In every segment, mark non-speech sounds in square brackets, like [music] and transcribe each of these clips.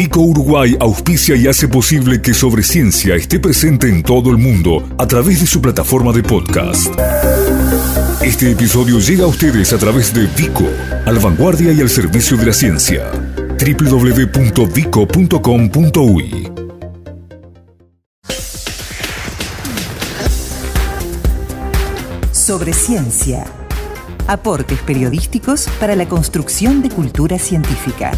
Vico Uruguay auspicia y hace posible que Sobre Ciencia esté presente en todo el mundo a través de su plataforma de podcast. Este episodio llega a ustedes a través de Vico, al vanguardia y al servicio de la ciencia. www.vico.com.uy Sobre Ciencia. Aportes periodísticos para la construcción de cultura científica.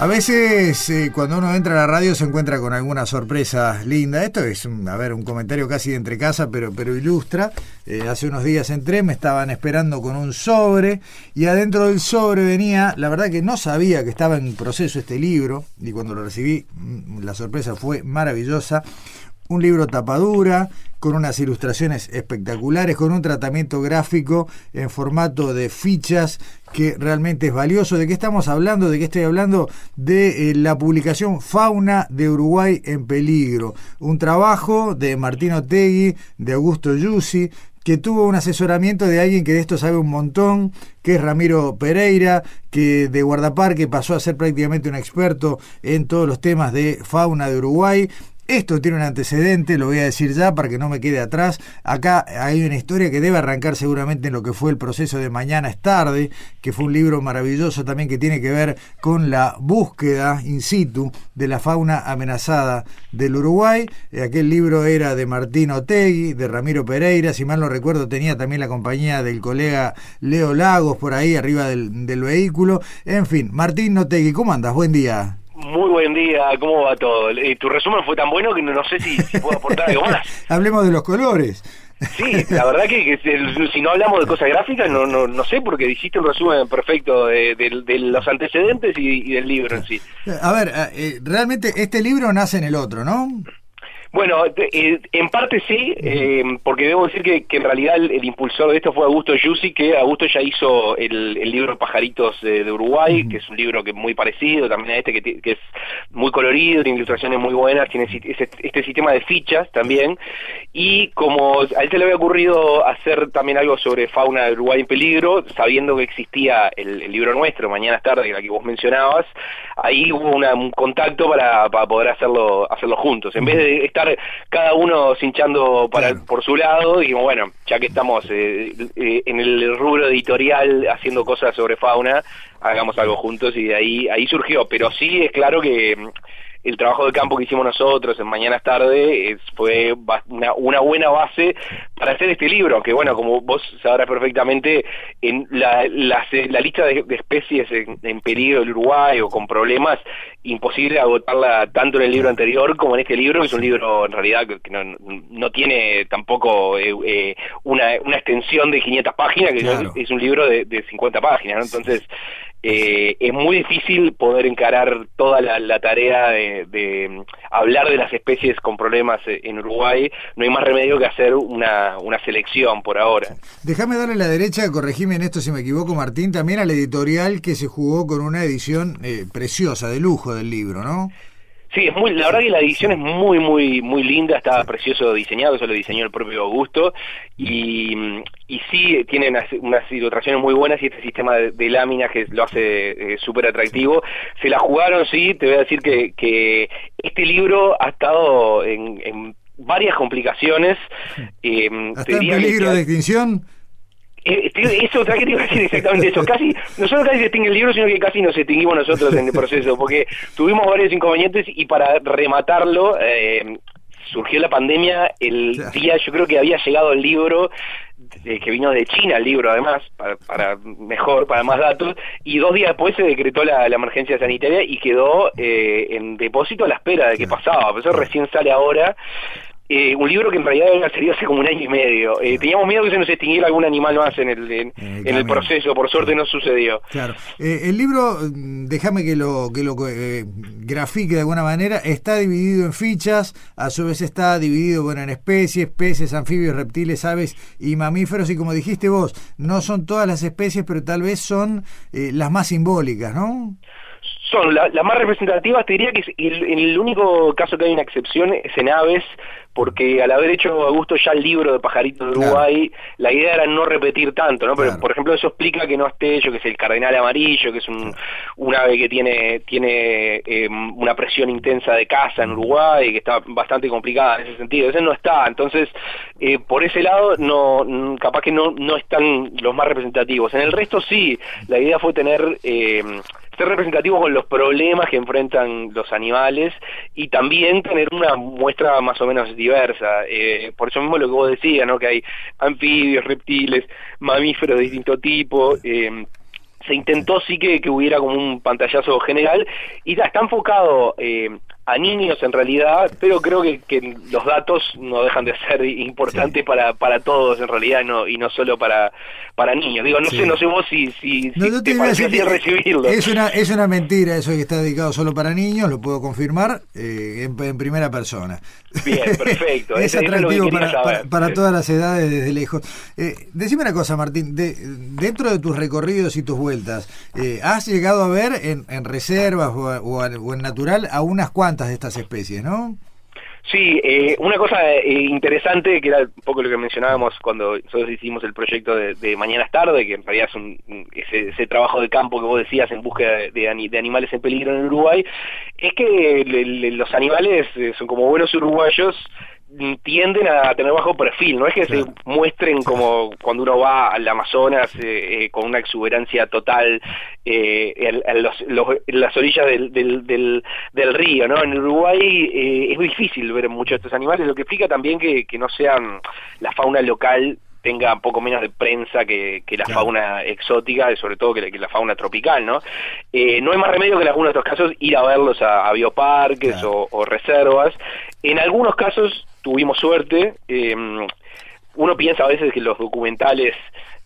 A veces eh, cuando uno entra a la radio se encuentra con alguna sorpresa linda. Esto es, a ver, un comentario casi de entre casa, pero, pero ilustra. Eh, hace unos días entré, me estaban esperando con un sobre y adentro del sobre venía, la verdad que no sabía que estaba en proceso este libro y cuando lo recibí mm, la sorpresa fue maravillosa. Un libro tapadura, con unas ilustraciones espectaculares, con un tratamiento gráfico en formato de fichas que realmente es valioso. ¿De qué estamos hablando? ¿De qué estoy hablando? De eh, la publicación Fauna de Uruguay en peligro. Un trabajo de Martín Otegui, de Augusto Yussi, que tuvo un asesoramiento de alguien que de esto sabe un montón, que es Ramiro Pereira, que de guardaparque pasó a ser prácticamente un experto en todos los temas de fauna de Uruguay. Esto tiene un antecedente, lo voy a decir ya para que no me quede atrás. Acá hay una historia que debe arrancar seguramente en lo que fue el proceso de Mañana es tarde, que fue un libro maravilloso también que tiene que ver con la búsqueda in situ de la fauna amenazada del Uruguay. Eh, aquel libro era de Martín Otegui, de Ramiro Pereira, si mal no recuerdo tenía también la compañía del colega Leo Lagos por ahí arriba del, del vehículo. En fin, Martín Otegui, ¿cómo andas? Buen día. Muy buen día, ¿cómo va todo? Eh, tu resumen fue tan bueno que no, sé si, puedo aportar algo más. [laughs] Hablemos de los colores. Sí, la verdad que, si no hablamos de cosas gráficas, no, no, no sé, porque hiciste un resumen perfecto de, los antecedentes y, del libro en sí. A ver, eh, realmente este libro nace en el otro, ¿no? Bueno, eh, en parte sí, eh, porque debo decir que, en realidad el, impulsor de esto fue Augusto Yussi, que Augusto ya hizo el, libro Pajaritos de, Uruguay, que es un libro que muy parecido también a este, que, es muy colorido, tiene ilustraciones muy buenas, tiene este, este sistema de fichas también, y como a él se le había ocurrido hacer también algo sobre fauna de Uruguay en peligro, sabiendo que existía el, libro nuestro, Mañana tarde, la que vos mencionabas, ahí hubo un contacto para, para poder hacerlo, hacerlo juntos. En vez de estar cada uno cinchando para, por su lado, dijimos, bueno, ya que estamos eh, eh, en el rubro editorial haciendo cosas sobre fauna, hagamos algo juntos y de ahí, ahí surgió. Pero sí es claro que el trabajo de campo que hicimos nosotros en Mañanas Tarde fue una, una, buena base para hacer este libro, aunque bueno, como vos sabrás perfectamente, en la, la, lista de, especies en, peligro del Uruguay o con problemas, imposible agotarla tanto en el libro anterior como en este libro, que es un libro en realidad que no, no tiene tampoco eh, eh, una, una extensión de 500 páginas, que es, un libro de, de 50 páginas, ¿no? Entonces, eh, es muy difícil poder encarar toda la, tarea de, mm, hablar de las especies con problemas eh, en Uruguay. No hay más remedio que hacer una, una selección por ahora. Déjame darle la derecha, corregime en esto si me equivoco, Martín, también al editorial que se jugó con una edición eh, preciosa, de lujo del libro, ¿no? Sí, es muy, la verdad que la edición es muy, muy, muy linda, está precioso diseñado, eso lo diseñó el propio Augusto, y, y sí, tiene unas, ilustraciones muy buenas y este sistema de, láminas que lo hace eh, súper atractivo. Se la jugaron, sí, te voy a decir que, que este libro ha estado en, varias complicaciones. Eh, ¿Está en peligro de extinción? Eh, eso, que te iba a decir exactamente eso. Casi, nosotros casi se extingue el libro, sino que casi nos extinguimos nosotros en el proceso, porque tuvimos varios inconvenientes y para rematarlo, eh, surgió la pandemia el día, yo creo que había llegado el libro que vino de China el libro además, para, mejor, para más datos, y dos días después se decretó la, emergencia sanitaria y quedó eh, en depósito a la espera de qué pasaba, por eso recién sale ahora, eh, un libro que en realidad había salido hace como un año y medio. Eh, teníamos miedo que se nos extinguiera algún animal más en el, en, eh, el proceso, por suerte no sucedió. Claro. el libro, mm, déjame que lo, que lo grafique de alguna manera, está dividido en fichas, a su vez está dividido bueno, en especies, peces, anfibios, reptiles, aves y mamíferos, y como dijiste vos, no son todas las especies, pero tal vez son las más simbólicas, ¿no? Son las más representativas, te diría que el, el, único caso que hay una excepción es en aves, porque al haber hecho Augusto ya el libro de Pajaritos de Uruguay, la idea era no repetir tanto, ¿no? Pero, por ejemplo, eso explica que no esté, yo que sé, el cardenal amarillo, que es un, un ave que tiene, tiene em, una presión intensa de caza en Uruguay, que está bastante complicada en ese sentido. Ese no está, entonces, eh, por ese lado, no capaz que no, no están los más representativos. En el resto sí, la idea fue tener... Eh, ser representativo con los problemas que enfrentan los animales y también tener una muestra más o menos diversa. Eh, por eso mismo lo que vos decías, ¿no? que hay anfibios, reptiles, mamíferos de distinto tipo. Eh, se intentó sí que, que, hubiera como un pantallazo general y ya está enfocado eh, a niños en realidad, pero creo que, que, los datos no dejan de ser importantes para, para todos en realidad no, y no solo para, para niños. Digo, no sé, no sé vos si, si, no, te, recibirlo. Es una, es una mentira eso que está dedicado solo para niños, lo puedo confirmar eh, en, primera persona. Bien, perfecto. [laughs] es atractivo para, para, todas las edades desde lejos. Eh, decime una cosa, Martín, de, dentro de tus recorridos y tus vueltas, eh, ¿has llegado a ver en, en reservas o, o en natural a unas cuantas de estas especies, ¿no? Sí, eh, una cosa eh, interesante, que era un poco lo que mencionábamos cuando nosotros hicimos el proyecto de, de Mañanas Tarde, que en realidad es un, ese, trabajo de campo que vos decías en búsqueda de, de, animales en peligro en Uruguay, es que los animales eh, son como buenos uruguayos, tienden a tener bajo perfil, no es que se muestren como cuando uno va al Amazonas eh, eh, con una exuberancia total eh, en, las orillas del, del, del, río, ¿no? En Uruguay eh, es difícil ver muchos de estos animales, lo que explica también que, que no sean la fauna local tenga un poco menos de prensa que, que la fauna exótica, sobre todo que, la fauna tropical, ¿no? Eh, no hay más remedio que en algunos de estos casos ir a verlos a, bioparques o, reservas. En algunos casos tuvimos suerte. Eh, uno piensa a veces que los documentales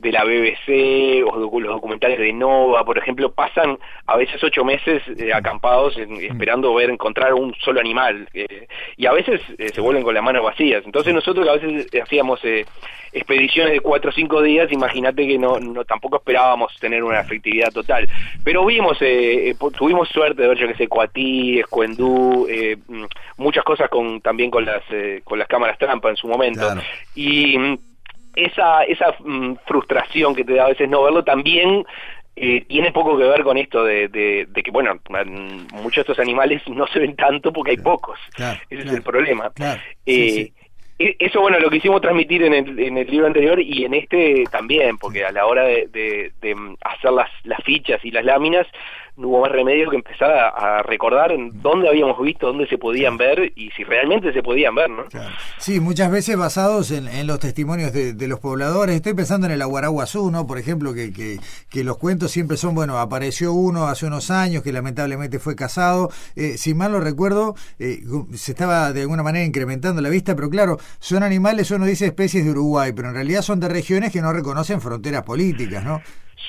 de la BBC o los documentales de Nova, por ejemplo, pasan a veces ocho meses eh, acampados esperando ver encontrar un solo animal eh, y a veces eh, se vuelven con las manos vacías. Entonces nosotros a veces hacíamos expediciones de cuatro o cinco días, imagínate que no, no tampoco esperábamos tener una efectividad total, pero vimos, tuvimos suerte de ver yo que sé, Coatí, Escuendú, mm, muchas cosas con también con las con las cámaras trampa en su momento. Y mm, esa, esa mm, frustración que te da a veces no verlo también eh, tiene poco que ver con esto de, de, que, bueno, muchos de estos animales no se ven tanto porque hay pocos. Ese es el problema. Eh, eso, bueno, lo que hicimos transmitir en el, en el libro anterior y en este también, porque a la hora de, mm, hacer las fichas y las láminas, no hubo más remedio que empezar a, recordar en dónde habíamos visto, dónde se podían ver y si realmente se podían ver, ¿no? Sí, muchas veces basados en, los testimonios de, los pobladores. Estoy pensando en el Aguaraguazú, ¿no? Por ejemplo, que, que, los cuentos siempre son, bueno, apareció uno hace unos años que lamentablemente fue casado. Eh, si mal lo recuerdo, eh, se estaba de alguna manera incrementando la vista, pero claro, son animales, uno dice especies de Uruguay, pero en realidad son de regiones que no reconocen fronteras políticas, ¿no?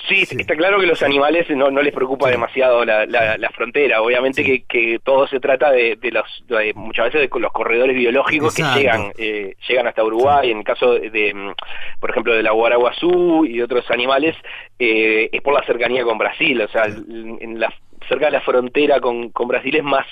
Sí, está claro que los animales no, no les preocupa demasiado la, la, frontera. Obviamente que, que todo se trata de, de los muchas veces de los corredores biológicos que llegan eh, llegan hasta Uruguay. En el caso de, mm, por ejemplo, de la guaraguazú y de otros animales, eh, es por la cercanía con Brasil. O sea, en la cerca de la frontera con, con Brasil es más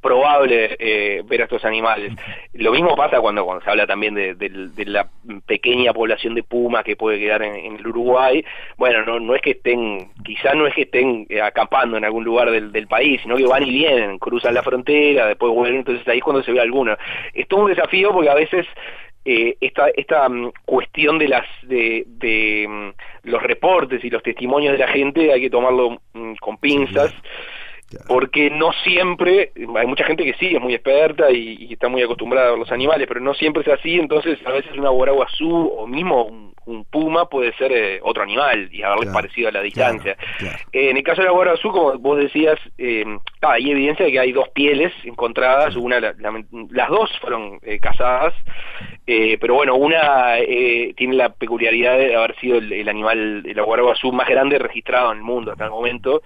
probable eh, ver a estos animales. Lo mismo pasa cuando, cuando se habla también de, de, la pequeña población de pumas que puede quedar en, el Uruguay. Bueno, no, no es que estén, quizás no es que estén eh, acampando en algún lugar del, del país, sino que van y vienen, cruzan la frontera, después vuelven, entonces ahí es cuando se ve alguno. Es todo un desafío porque a veces eh, esta, esta mm, cuestión de las de, de mm, los reportes y los testimonios de la gente hay que tomarlo mm, con pinzas porque no siempre, hay mucha gente que sí, es muy experta y, está muy acostumbrada a los animales, pero no siempre es así, entonces a veces una guaraguazú o mismo un, puma puede ser eh, otro animal y haberles parecido a la distancia. en el caso de la guaraguazú, como vos decías, eh, hay evidencia de que hay dos pieles encontradas, una las dos fueron eh, cazadas, eh, pero bueno, una tiene la peculiaridad de haber sido el, el animal, el guaraguazú más grande registrado en el mundo hasta el momento,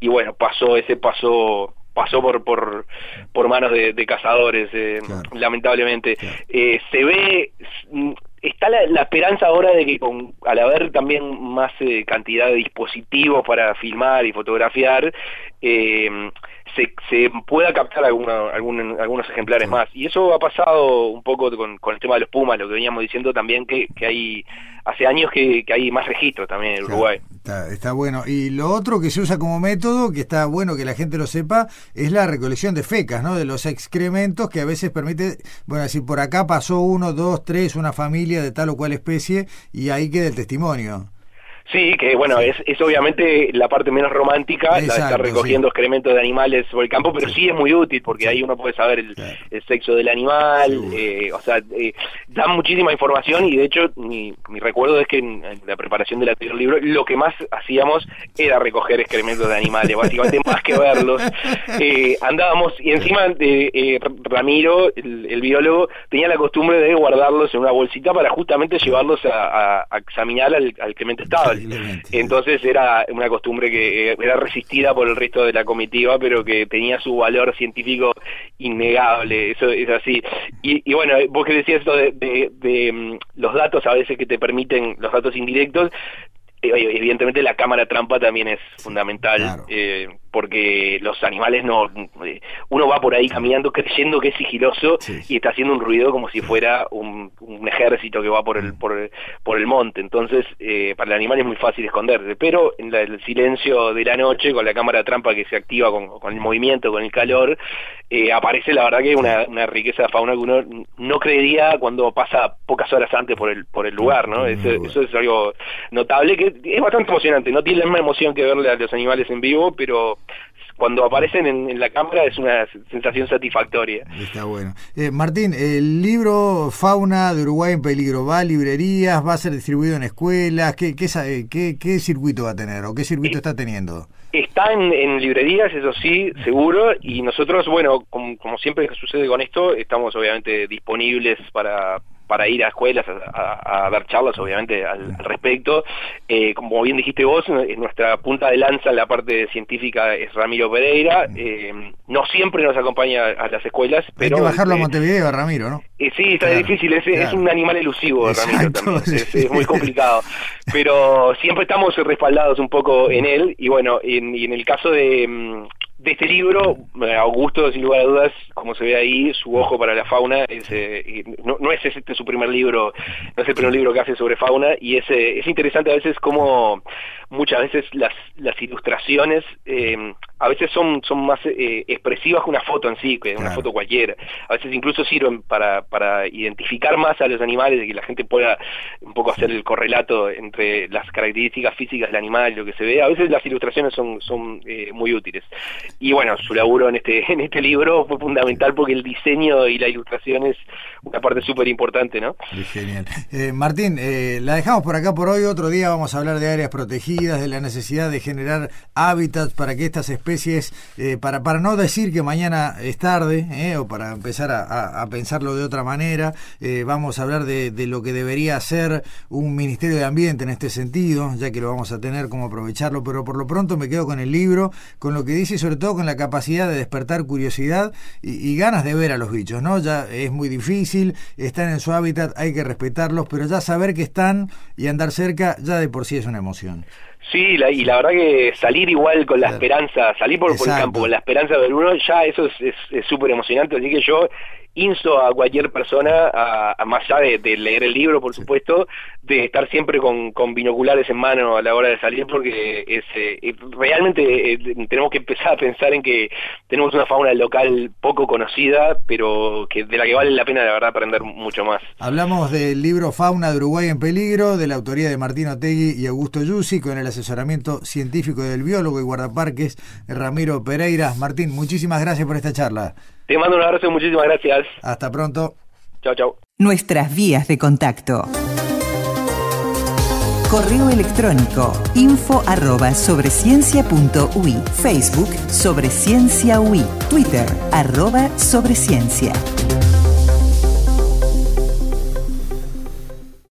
y bueno, pasó, ese pasó pasó por por, por manos de, cazadores, eh, lamentablemente. Eh, se ve, está la, la, esperanza ahora de que con, al haber también más eh, cantidad de dispositivos para filmar y fotografiar, eh, se, se pueda captar alguna, algunos ejemplares más. Y eso ha pasado un poco con, con el tema de los Pumas, lo que veníamos diciendo también, que, que hay hace años que, que hay más registros también en Uruguay. Está, está, bueno. Y lo otro que se usa como método, que está bueno que la gente lo sepa, es la recolección de fecas, ¿no? De los excrementos que a veces permite, bueno, si por acá pasó uno, dos, tres, una familia de tal o cual especie, y ahí queda el testimonio. Sí, que bueno, Es, es obviamente la parte menos romántica, la de estar recogiendo excrementos de animales por el campo, pero sí, es muy útil porque ahí uno puede saber el, sexo del animal, eh, o sea, eh, dan muchísima información y de hecho mi, mi recuerdo es que en, la preparación del anterior libro lo que más hacíamos era recoger excrementos de animales, [laughs] básicamente más que verlos. Eh, andábamos y encima de eh, Ramiro, el, biólogo, tenía la costumbre de guardarlos en una bolsita para justamente llevarlos a, a, examinar al, al excremento Entonces era una costumbre que eh, era resistida por el resto de la comitiva, pero que tenía su valor científico innegable, eso es así. Y, bueno, vos que decías esto de, mm, los datos a veces que te permiten, los datos indirectos, evidentemente la cámara trampa también es fundamental eh, porque los animales no eh, uno va por ahí caminando creyendo que es sigiloso y está haciendo un ruido como si fuera un, ejército que va por el mm. por el, por el monte. Entonces para el animal es muy fácil esconderse pero en el silencio de la noche con la cámara trampa que se activa con, con el movimiento con el calor aparece la verdad que una, una riqueza de fauna que uno no creería cuando pasa pocas horas antes por el por el lugar no eso, eso es algo notable que es bastante emocionante, no tiene la misma emoción que verle a los animales en vivo, pero cuando aparecen en, la cámara es una sensación satisfactoria. Está bueno. Eh, Martín, el libro Fauna de Uruguay en peligro, ¿va a librerías? ¿Va a ser distribuido en escuelas? ¿Qué, qué, qué, qué circuito va a tener o qué circuito eh, está teniendo? Está en, librerías, eso sí, seguro, y nosotros, bueno, como, como siempre sucede con esto, estamos obviamente disponibles para para ir a escuelas a, dar charlas, obviamente, al, respecto. Eh, como bien dijiste vos, nuestra punta de lanza en la parte científica es Ramiro Pereira. Eh, no siempre nos acompaña a las escuelas, pero... Hay que bajarlo a Montevideo, Ramiro, ¿no? Eh, sí, está difícil, es, un animal elusivo, Ramiro, también. [laughs] Es, muy complicado. Pero siempre estamos respaldados un poco en él, y bueno, en, y en el caso de mm, de este libro, eh, Augusto, sin lugar a dudas, como se ve ahí, su ojo para la fauna, es, eh, no, no, es este su primer libro, no es el primer libro que hace sobre fauna, y es, eh, es interesante a veces como muchas veces las, las ilustraciones eh, a veces son, son más eh, expresivas que una foto en sí, que una foto cualquiera. A veces incluso sirven para, para identificar más a los animales, y que la gente pueda un poco hacer el correlato entre las características físicas del animal y lo que se ve. A veces las ilustraciones son, son eh, muy útiles. Y bueno, su laburo en este, [laughs] en este libro fue fundamental porque el diseño y la ilustración es una parte súper importante, ¿no? Genial. Martín, la dejamos por acá por hoy. Otro día vamos a hablar de áreas protegidas de la necesidad de generar hábitats para que estas especies, eh, para, para no decir que mañana es tarde, eh, o para empezar a, pensarlo de otra manera, eh, vamos a hablar de, de, lo que debería hacer un Ministerio de Ambiente en este sentido, ya que lo vamos a tener como aprovecharlo, pero por lo pronto me quedo con el libro, con lo que dice sobre todo con la capacidad de despertar curiosidad y, y ganas de ver a los bichos, ¿no? Ya es muy difícil, están en su hábitat, hay que respetarlos, pero ya saber que están y andar cerca ya de por sí es una emoción. Sí, y la verdad que salir igual con la esperanza, salir por, el campo con la esperanza de ver uno, ya eso es súper emocionante, así que yo insto a cualquier persona, a, más allá de, leer el libro, por supuesto, de estar siempre con, binoculares en mano a la hora de salir, porque es, eh, realmente eh, tenemos que empezar a pensar en que tenemos una fauna local poco conocida, pero que de la que vale la pena, la verdad, aprender mucho más. Hablamos del libro Fauna de Uruguay en Peligro, de la autoría de Martín Otegui y Augusto Yussi, con el asesoramiento científico del biólogo y guardaparques Ramiro Pereira. Martín, muchísimas gracias por esta charla. Te mando un abrazo, muchísimas gracias. Hasta pronto. Chao, chao. Nuestras vías de contacto. Correo electrónico info arroba sobre Facebook sobre ciencia Twitter arroba sobre ciencia.